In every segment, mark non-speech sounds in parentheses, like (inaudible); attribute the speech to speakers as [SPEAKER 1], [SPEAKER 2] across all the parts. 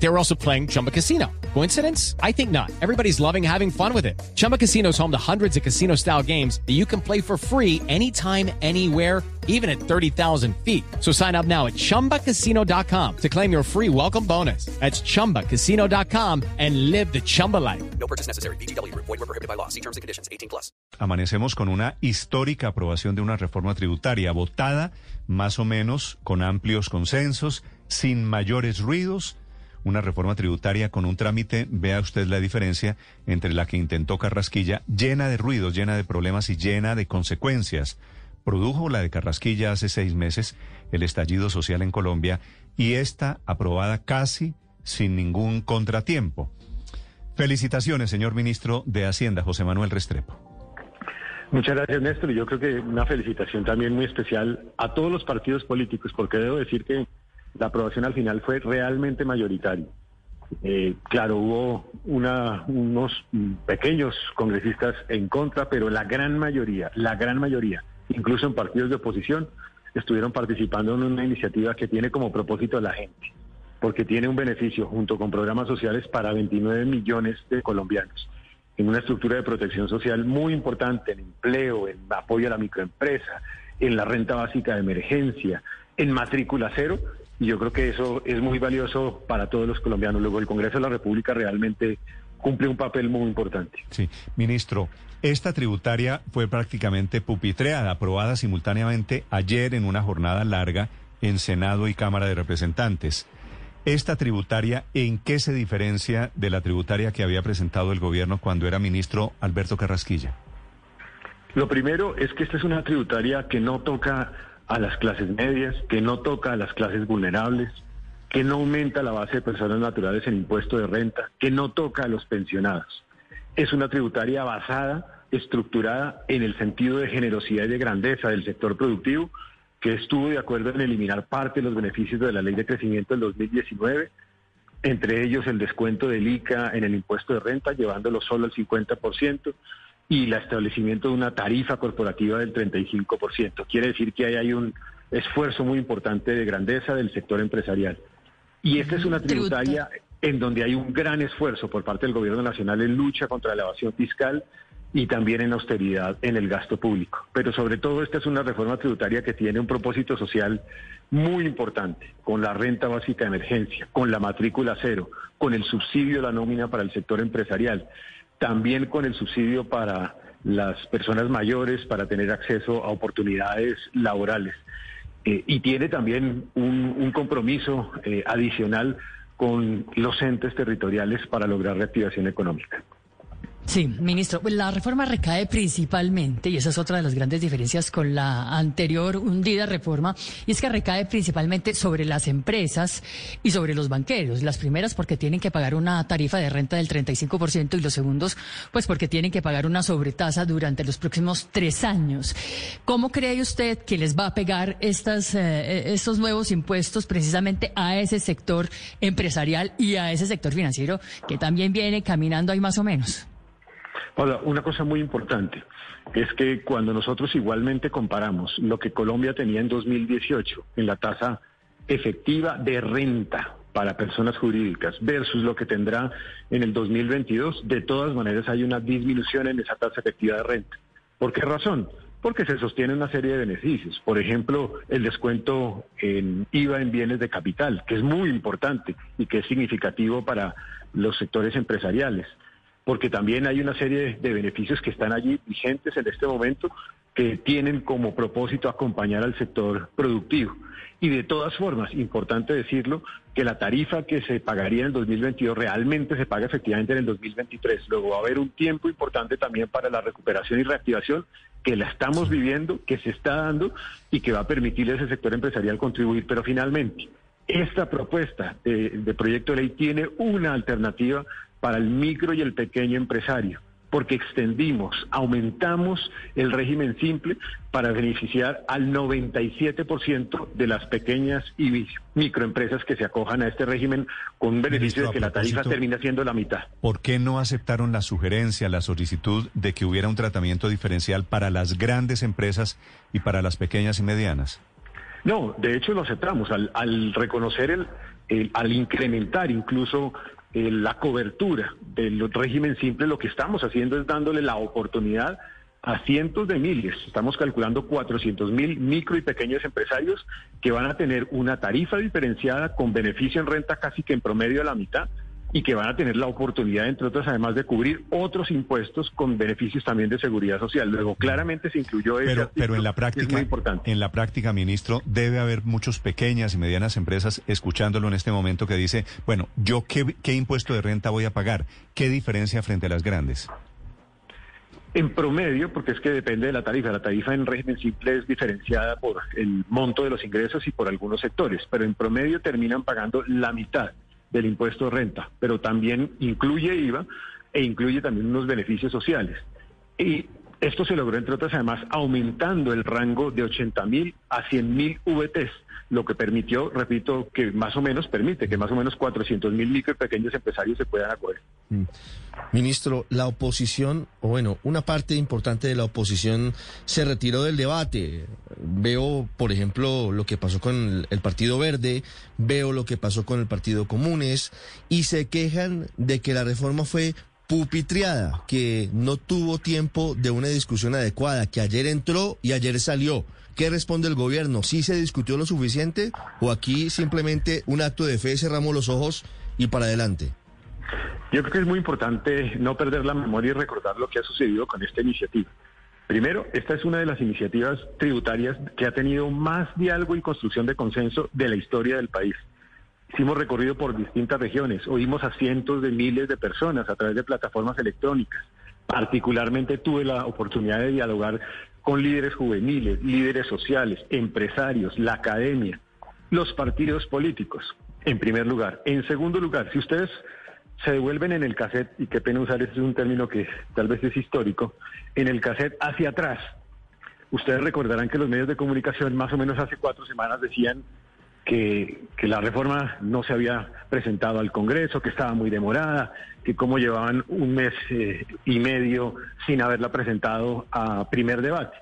[SPEAKER 1] They were also playing Chumba Casino. Coincidence? I think not. Everybody's loving having fun with it. Chumba Casino is home to hundreds of casino style games that you can play for free anytime, anywhere, even at 30,000 feet. So sign up now at chumbacasino.com to claim your free welcome bonus. That's chumbacasino.com and live the Chumba life.
[SPEAKER 2] No purchase necessary. BGW. Void were prohibited by law. See terms and conditions. 18 plus.
[SPEAKER 3] Amanecemos con una histórica aprobación de una reforma tributaria votada más o menos con amplios consensos, sin mayores ruidos. Una reforma tributaria con un trámite, vea usted la diferencia entre la que intentó Carrasquilla, llena de ruidos, llena de problemas y llena de consecuencias. Produjo la de Carrasquilla hace seis meses el estallido social en Colombia y esta aprobada casi sin ningún contratiempo. Felicitaciones, señor ministro de Hacienda, José Manuel Restrepo.
[SPEAKER 4] Muchas gracias, Néstor. Yo creo que una felicitación también muy especial a todos los partidos políticos, porque debo decir que la aprobación al final fue realmente mayoritaria. Eh, claro, hubo una, unos pequeños congresistas en contra, pero la gran mayoría, la gran mayoría, incluso en partidos de oposición, estuvieron participando en una iniciativa que tiene como propósito a la gente, porque tiene un beneficio junto con programas sociales para 29 millones de colombianos, en una estructura de protección social muy importante, en empleo, en apoyo a la microempresa, en la renta básica de emergencia, en matrícula cero, y yo creo que eso es muy valioso para todos los colombianos. Luego el Congreso de la República realmente cumple un papel muy importante.
[SPEAKER 3] Sí, ministro, esta tributaria fue prácticamente pupitreada, aprobada simultáneamente ayer en una jornada larga en Senado y Cámara de Representantes. ¿Esta tributaria en qué se diferencia de la tributaria que había presentado el gobierno cuando era ministro Alberto Carrasquilla?
[SPEAKER 4] Lo primero es que esta es una tributaria que no toca a las clases medias, que no toca a las clases vulnerables, que no aumenta la base de personas naturales en impuesto de renta, que no toca a los pensionados. Es una tributaria basada, estructurada en el sentido de generosidad y de grandeza del sector productivo, que estuvo de acuerdo en eliminar parte de los beneficios de la ley de crecimiento del 2019, entre ellos el descuento del ICA en el impuesto de renta, llevándolo solo al 50%, y el establecimiento de una tarifa corporativa del 35%. Quiere decir que ahí hay un esfuerzo muy importante de grandeza del sector empresarial. Y esta es una tributaria en donde hay un gran esfuerzo por parte del Gobierno Nacional en lucha contra la evasión fiscal y también en austeridad en el gasto público. Pero sobre todo esta es una reforma tributaria que tiene un propósito social muy importante, con la renta básica de emergencia, con la matrícula cero, con el subsidio a la nómina para el sector empresarial también con el subsidio para las personas mayores para tener acceso a oportunidades laborales. Eh, y tiene también un, compromiso eh, adicional con los entes territoriales para lograr reactivación económica.
[SPEAKER 5] Sí, ministro, pues la reforma recae principalmente, y esa es otra de las grandes diferencias con la anterior hundida reforma, y es que recae principalmente sobre las empresas y sobre los banqueros. Las primeras porque tienen que pagar una tarifa de renta del 35% y los segundos pues porque tienen que pagar una sobretasa durante los próximos tres años. ¿Cómo cree usted que les va a pegar estas, eh, estos nuevos impuestos precisamente a ese sector empresarial y a ese sector financiero que también viene caminando ahí más o menos?
[SPEAKER 4] Hola, una cosa muy importante es que cuando nosotros igualmente comparamos lo que Colombia tenía en 2018 en la tasa efectiva de renta para personas jurídicas versus lo que tendrá en el 2022, de todas maneras hay una disminución en esa tasa efectiva de renta. ¿Por qué razón? Porque se sostiene una serie de beneficios. Por ejemplo, el descuento en IVA en bienes de capital, que es muy importante y que es significativo para los sectores empresariales porque también hay una serie de beneficios que están allí vigentes en este momento que tienen como propósito acompañar al sector productivo. Y de todas formas, importante decirlo, que la tarifa que se pagaría en el 2022 realmente se paga efectivamente en el 2023. Luego va a haber un tiempo importante también para la recuperación y reactivación que la estamos viviendo, que se está dando y que va a permitirle a ese sector empresarial contribuir. Pero finalmente, esta propuesta de, de proyecto de ley tiene una alternativa para el micro y el pequeño empresario, porque extendimos, aumentamos el régimen simple para beneficiar al 97% de las pequeñas y microempresas que se acojan a este régimen con un beneficio
[SPEAKER 3] Ministro,
[SPEAKER 4] de que la tarifa termina siendo la mitad.
[SPEAKER 3] ¿Por qué no aceptaron la sugerencia, la solicitud de que hubiera un tratamiento diferencial para las grandes empresas y para las pequeñas y medianas?
[SPEAKER 4] No, de hecho lo aceptamos al, al reconocer el, el- al incrementar incluso eh, la cobertura del régimen simple, lo que estamos haciendo es dándole la oportunidad a cientos de miles, estamos calculando 400 mil micro y pequeños empresarios que van a tener una tarifa diferenciada con beneficio en renta casi que en promedio a la mitad y que van a tener la oportunidad, entre otras, además de cubrir otros impuestos con beneficios también de seguridad social. Luego, claramente se incluyó ese
[SPEAKER 3] Pero, pero en la
[SPEAKER 4] que es
[SPEAKER 3] práctica,
[SPEAKER 4] muy importante.
[SPEAKER 3] en la práctica, ministro, debe haber muchos pequeñas y medianas empresas escuchándolo en este momento que dice, bueno, yo qué, qué impuesto de renta voy a pagar, qué diferencia frente a las grandes.
[SPEAKER 4] En promedio, porque es que depende de la tarifa, la tarifa en régimen simple es diferenciada por el monto de los ingresos y por algunos sectores, pero en promedio terminan pagando la mitad del impuesto de renta, pero también incluye IVA e incluye también unos beneficios sociales. Y esto se logró, entre otras, además, aumentando el rango de 80 mil a 100 mil VTs, lo que permitió, repito, que más o menos permite que más o menos 400 mil micro y pequeños empresarios se puedan acoger.
[SPEAKER 6] Ministro, la oposición, o bueno, una parte importante de la oposición se retiró del debate. Veo, por ejemplo, lo que pasó con el Partido Verde, veo lo que pasó con el Partido Comunes, y se quejan de que la reforma fue pupitriada, que no tuvo tiempo de una discusión adecuada, que ayer entró y ayer salió. ¿Qué responde el gobierno? ¿Sí se discutió lo suficiente o aquí simplemente un acto de fe, cerramos los ojos y para adelante?
[SPEAKER 4] Yo creo que es muy importante no perder la memoria y recordar lo que ha sucedido con esta iniciativa. Primero, esta es una de las iniciativas tributarias que ha tenido más diálogo y construcción de consenso de la historia del país. Hicimos recorrido por distintas regiones, oímos a cientos de miles de personas a través de plataformas electrónicas. Particularmente tuve la oportunidad de dialogar con líderes juveniles, líderes sociales, empresarios, la academia, los partidos políticos, en primer lugar. En segundo lugar, si ustedes se devuelven en el cassette, y qué pena usar ese es un término que tal vez es histórico, en el cassette hacia atrás, ustedes recordarán que los medios de comunicación más o menos hace cuatro semanas decían que, que la reforma no se había presentado al Congreso, que estaba muy demorada, que cómo llevaban un mes eh, y medio sin haberla presentado a primer debate.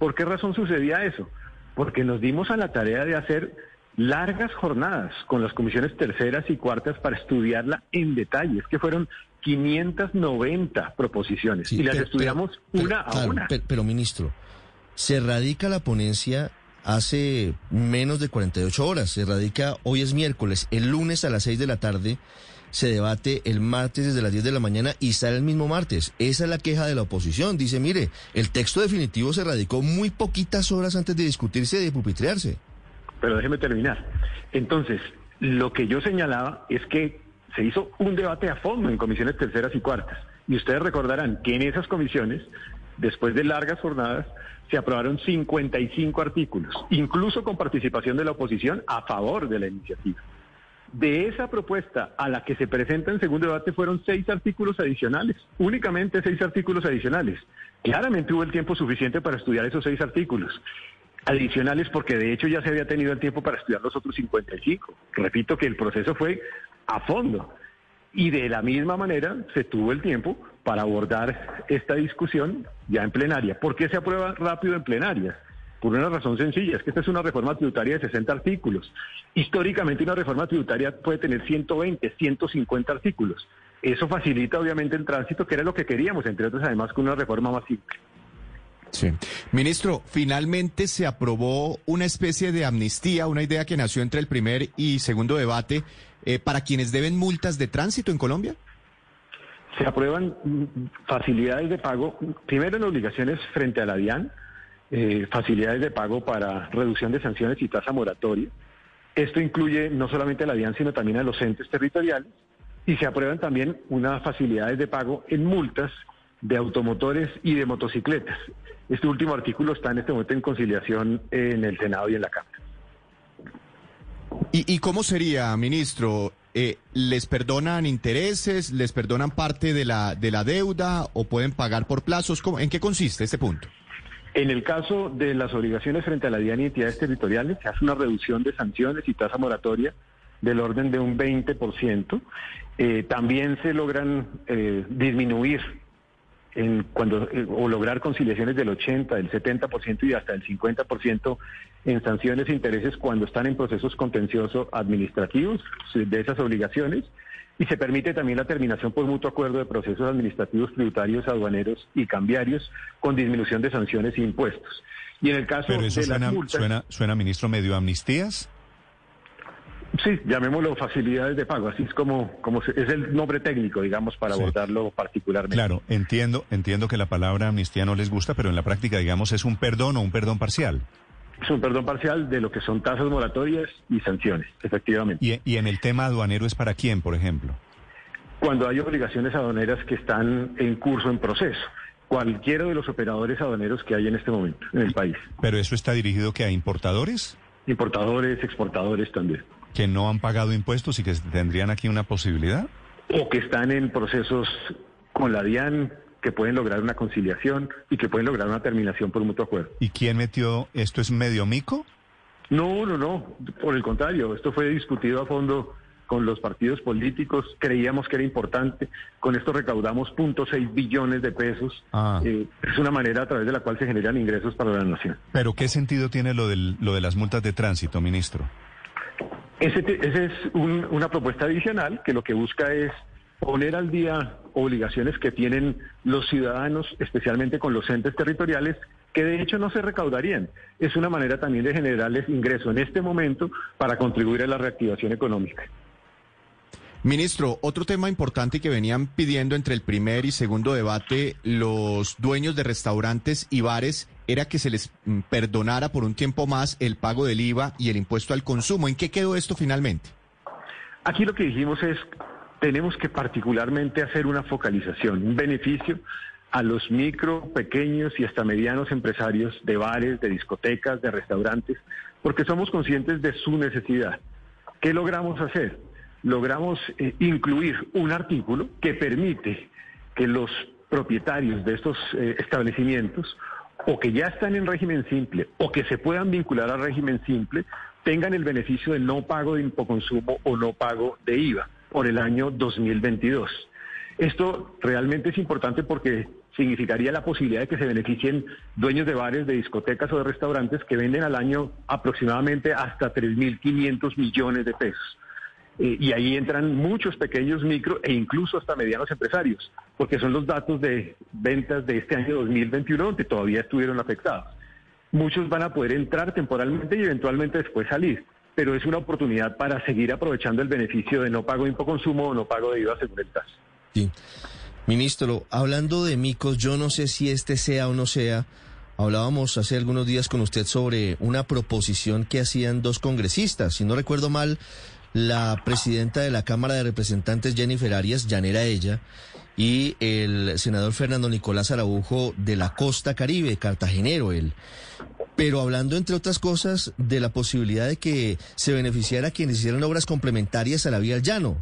[SPEAKER 4] ¿Por qué razón sucedía eso? Porque nos dimos a la tarea de hacer largas jornadas con las comisiones terceras y cuartas para estudiarla en detalle. Es que fueron 590 proposiciones
[SPEAKER 6] Sí,
[SPEAKER 4] y las
[SPEAKER 6] pero-
[SPEAKER 4] estudiamos
[SPEAKER 6] pero-
[SPEAKER 4] una
[SPEAKER 6] pero,
[SPEAKER 4] a
[SPEAKER 6] claro,
[SPEAKER 4] una.
[SPEAKER 6] Pero, pero, ministro, se radica la ponencia hace menos de 48 horas. Se radica, hoy es miércoles, el lunes a las 6 de la tarde se debate el martes desde las 10 de la mañana y sale el mismo martes. Esa es la queja de la oposición. Dice, mire, el texto definitivo se radicó muy poquitas horas antes de discutirse y de pupitrearse.
[SPEAKER 4] Pero déjeme terminar. Entonces, lo que yo señalaba es que se hizo un debate a fondo en comisiones terceras y cuartas. Y ustedes recordarán que en esas comisiones, después de largas jornadas, se aprobaron 55 artículos, incluso con participación de la oposición a favor de la iniciativa. De esa propuesta a la que se presenta en segundo debate fueron seis artículos adicionales, únicamente seis artículos adicionales. Claramente hubo el tiempo suficiente para estudiar esos seis artículos adicionales porque de hecho ya se había tenido el tiempo para estudiar los otros 55. Repito que el proceso fue a fondo y de la misma manera se tuvo el tiempo para abordar esta discusión ya en plenaria. ¿Por qué se aprueba rápido en plenaria? Por una razón sencilla, es que esta es una reforma tributaria de 60 artículos. Históricamente una reforma tributaria puede tener 120, 150 artículos. Eso facilita obviamente el tránsito, que era lo que queríamos, entre otros además con una reforma más simple.
[SPEAKER 7] Sí. Ministro, finalmente se aprobó una especie de amnistía, una idea que nació entre el primer y segundo debate, eh, para quienes deben multas de tránsito en Colombia.
[SPEAKER 4] Se aprueban mm, facilidades de pago, primero en obligaciones frente a la DIAN, eh, facilidades de pago para reducción de sanciones y tasa moratoria. Esto incluye no solamente a la DIAN, sino también a los entes territoriales. Y se aprueban también unas facilidades de pago en multas de automotores y de motocicletas. Este último artículo está en este momento en conciliación en el Senado y en la Cámara.
[SPEAKER 7] ¿Y, y cómo sería, ministro? Eh, ¿les perdonan intereses, les perdonan parte de la, de la deuda o pueden pagar por plazos? ¿Cómo- ¿En qué consiste este punto?
[SPEAKER 4] En el caso de las obligaciones frente a la DIAN y entidades territoriales, se hace una reducción de sanciones y tasa moratoria del orden de un 20%. Eh, también se logran eh, disminuir en cuando eh, o lograr conciliaciones del 80, del 70% y hasta el 50% en sanciones e intereses cuando están en procesos contenciosos administrativos de esas obligaciones y se permite también la terminación por mutuo acuerdo de procesos administrativos tributarios, aduaneros y cambiarios con disminución de sanciones e impuestos. Y en el caso
[SPEAKER 3] Pero eso
[SPEAKER 4] de
[SPEAKER 3] suena,
[SPEAKER 4] las multas,
[SPEAKER 3] suena, suena, ministro, medio amnistías.
[SPEAKER 4] sí, llamémoslo facilidades de pago, así es como, como se- es el nombre técnico, digamos, para
[SPEAKER 3] Sí.
[SPEAKER 4] abordarlo particularmente.
[SPEAKER 3] Claro, entiendo, entiendo que la palabra amnistía no les gusta, pero en la práctica, digamos, es un perdón o un perdón parcial.
[SPEAKER 4] Es un perdón parcial de lo que son tasas moratorias y sanciones, efectivamente.
[SPEAKER 3] Y, y en el tema aduanero es para quién, por ejemplo.
[SPEAKER 4] Cuando hay obligaciones aduaneras que están en curso, en proceso, cualquiera de los operadores aduaneros que hay en este momento en el país,
[SPEAKER 3] Pero eso está dirigido que a importadores
[SPEAKER 4] importadores, exportadores también,
[SPEAKER 3] que no han pagado impuestos y que tendrían aquí una posibilidad.
[SPEAKER 4] o que están en procesos con la DIAN, que pueden lograr una conciliación y que pueden lograr una terminación por mutuo acuerdo.
[SPEAKER 3] ¿Y quién metió esto? ¿Es medio mico?
[SPEAKER 4] No, no, no. Por el contrario, esto fue discutido a fondo con los partidos políticos. Creíamos que era importante. Con esto recaudamos 0.6 billones de pesos.
[SPEAKER 3] Ah.
[SPEAKER 4] Eh, es una manera a través de la cual se generan ingresos para la nación.
[SPEAKER 3] ¿Pero qué sentido tiene lo, del, lo de las multas de tránsito, ministro?
[SPEAKER 4] Te- ese es un- una propuesta adicional que lo que busca es poner al día obligaciones que tienen los ciudadanos, especialmente con los entes territoriales, que de hecho no se recaudarían. Es una manera también de generarles ingreso en este momento para contribuir a la reactivación económica.
[SPEAKER 7] Ministro, otro tema importante que venían pidiendo entre el primer y segundo debate los dueños de restaurantes y bares era que se les mm, perdonara por un tiempo más el pago del IVA y el impuesto al consumo. ¿En qué quedó esto finalmente?
[SPEAKER 4] Aquí lo que dijimos es, tenemos que particularmente hacer una focalización, un beneficio a los micro, pequeños y hasta medianos empresarios de bares, de discotecas, de restaurantes, porque somos conscientes de su necesidad. ¿Qué logramos hacer? Logramos eh, incluir un artículo que permite que los propietarios de estos eh, establecimientos o que ya están en régimen simple o que se puedan vincular al régimen simple tengan el beneficio del no pago de impoconsumo o no pago de IVA por el año 2022. Esto realmente es importante porque significaría la posibilidad de que se beneficien dueños de bares, de discotecas o de restaurantes que venden al año aproximadamente hasta 3.500 millones de pesos. Eh, y ahí entran muchos pequeños micro e incluso hasta medianos empresarios, porque son los datos de ventas de este año 2021 donde todavía estuvieron afectados. Muchos van a poder entrar temporalmente y eventualmente después salir, pero es una oportunidad para seguir aprovechando el beneficio de no pago de impoconsumo o no pago de IVA según.
[SPEAKER 6] Sí. Ministro, hablando de micos, yo no sé si este sea o no sea. Hablábamos hace algunos días con usted sobre una proposición que hacían dos congresistas. Si no recuerdo mal, la presidenta de la Cámara de Representantes, Jennifer Arias, llanera ella, y el senador Fernando Nicolás Araujo de la Costa Caribe, cartagenero él. Pero hablando, entre otras cosas, de la posibilidad de que se beneficiara a quienes hicieran obras complementarias a la vía al llano.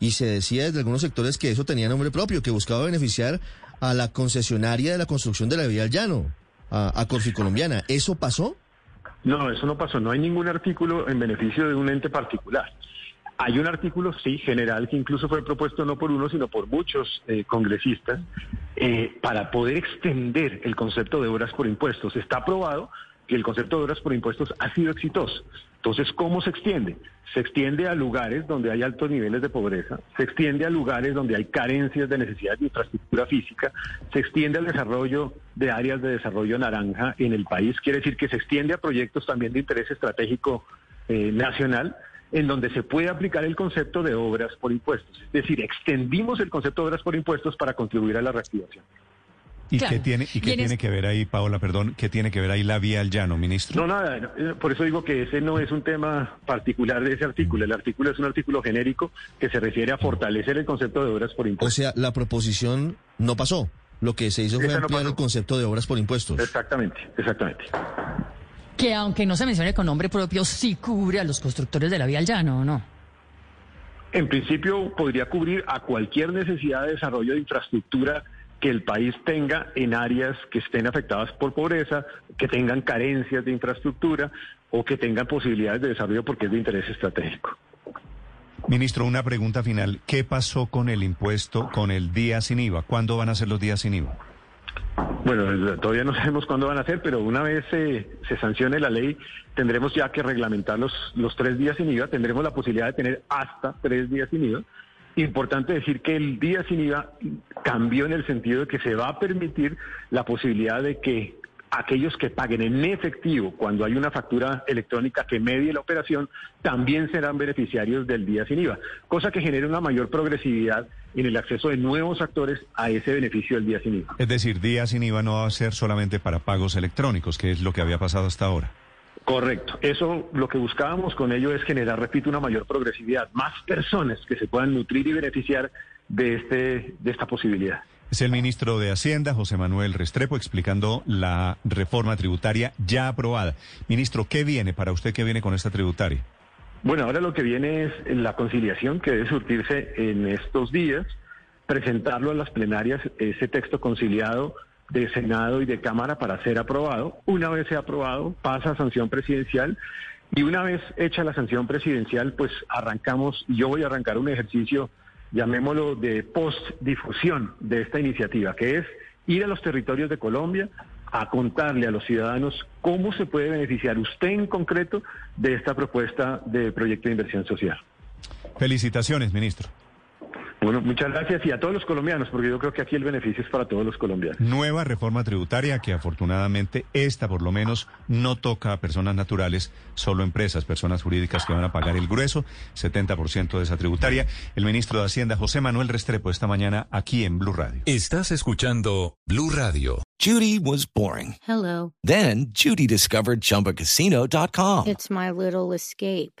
[SPEAKER 6] Y se decía desde algunos sectores que eso tenía nombre propio, que buscaba beneficiar a la concesionaria de la construcción de la vía al llano, a, a Colombiana. ¿Eso pasó?
[SPEAKER 4] No, eso no pasó. No hay ningún artículo en beneficio de un ente particular. Hay un artículo, sí, general, que incluso fue propuesto no por uno, sino por muchos eh, congresistas, eh, para poder extender el concepto de obras por impuestos. Está aprobado que el concepto de obras por impuestos ha sido exitoso. Entonces, ¿cómo se extiende? Se extiende a lugares donde hay altos niveles de pobreza, se extiende a lugares donde hay carencias de necesidad de infraestructura física, se extiende al desarrollo de áreas de desarrollo naranja en el país, quiere decir que se extiende a proyectos también de interés estratégico eh, nacional en donde se puede aplicar el concepto de obras por impuestos. Es decir, extendimos el concepto de obras por impuestos para contribuir a la reactivación.
[SPEAKER 3] ¿Y
[SPEAKER 5] Claro.
[SPEAKER 3] qué tiene, y qué
[SPEAKER 5] en
[SPEAKER 3] tiene
[SPEAKER 5] es-
[SPEAKER 3] que ver ahí, Paola, perdón, qué tiene que ver ahí la vía al llano, ministro?
[SPEAKER 4] No, nada, no, eh, por eso digo que ese no es un tema particular de ese artículo. El artículo es un artículo genérico que se refiere a fortalecer el concepto de obras por
[SPEAKER 6] O
[SPEAKER 4] impuestos.
[SPEAKER 6] sea, la proposición no pasó. Lo que se hizo fue
[SPEAKER 4] Esa
[SPEAKER 6] ampliar el concepto de obras por impuestos.
[SPEAKER 4] Exactamente, exactamente.
[SPEAKER 5] Que aunque no se mencione con nombre propio, sí cubre a los constructores de la vía al llano, ¿o no?
[SPEAKER 4] En principio podría cubrir a cualquier necesidad de desarrollo de infraestructura que el país tenga en áreas que estén afectadas por pobreza, que tengan carencias de infraestructura o que tengan posibilidades de desarrollo porque es de interés estratégico.
[SPEAKER 3] Ministro, una pregunta final. ¿Qué pasó con el impuesto, con el día sin IVA? ¿Cuándo van a ser los días sin IVA?
[SPEAKER 4] Bueno, todavía no (laughs) sabemos cuándo van a ser, pero una vez se, se sancione la ley, tendremos ya que reglamentar los, los tres días sin IVA, tendremos la posibilidad de tener hasta tres días sin IVA. Importante decir que el día sin IVA cambió en el sentido de que se va a permitir la posibilidad de que aquellos que paguen en efectivo cuando hay una factura electrónica que medie la operación también serán beneficiarios del día sin IVA, cosa que genera una mayor progresividad en el acceso de nuevos actores a ese beneficio del día sin IVA.
[SPEAKER 3] Es decir, día sin IVA no va a ser solamente para pagos electrónicos, que es lo que había pasado hasta ahora.
[SPEAKER 4] Correcto. Eso lo que buscábamos con ello es generar, repito, una mayor progresividad, más personas que se puedan nutrir y beneficiar de este de esta posibilidad.
[SPEAKER 3] Es el ministro de Hacienda, José Manuel Restrepo, explicando la reforma tributaria ya aprobada. Ministro, ¿qué viene para usted? ¿Qué viene con esta tributaria?
[SPEAKER 4] Bueno, ahora lo que viene es la conciliación que debe surtirse en estos días, presentarlo a las plenarias, ese texto conciliado de Senado y de Cámara para ser aprobado. Una vez sea aprobado, pasa a sanción presidencial y una vez hecha la sanción presidencial, pues arrancamos, yo voy a arrancar un ejercicio llamémoslo de postdifusión de esta iniciativa, que es ir a los territorios de Colombia a contarle a los ciudadanos cómo se puede beneficiar usted en concreto de esta propuesta de proyecto de inversión social.
[SPEAKER 3] Felicitaciones, ministro.
[SPEAKER 4] Bueno, muchas gracias y a todos los colombianos, porque yo creo que aquí el beneficio es para todos los colombianos.
[SPEAKER 3] Nueva reforma tributaria que afortunadamente esta por lo menos no toca a personas naturales, solo empresas, personas jurídicas que van a pagar el grueso, 70% de esa tributaria. El ministro de Hacienda, José Manuel Restrepo, esta mañana aquí en Blue Radio.
[SPEAKER 8] Estás escuchando Blue Radio.
[SPEAKER 9] Judy was boring.
[SPEAKER 10] Hello.
[SPEAKER 9] Then Judy discovered ChumbaCasino.com.
[SPEAKER 10] It's my little escape.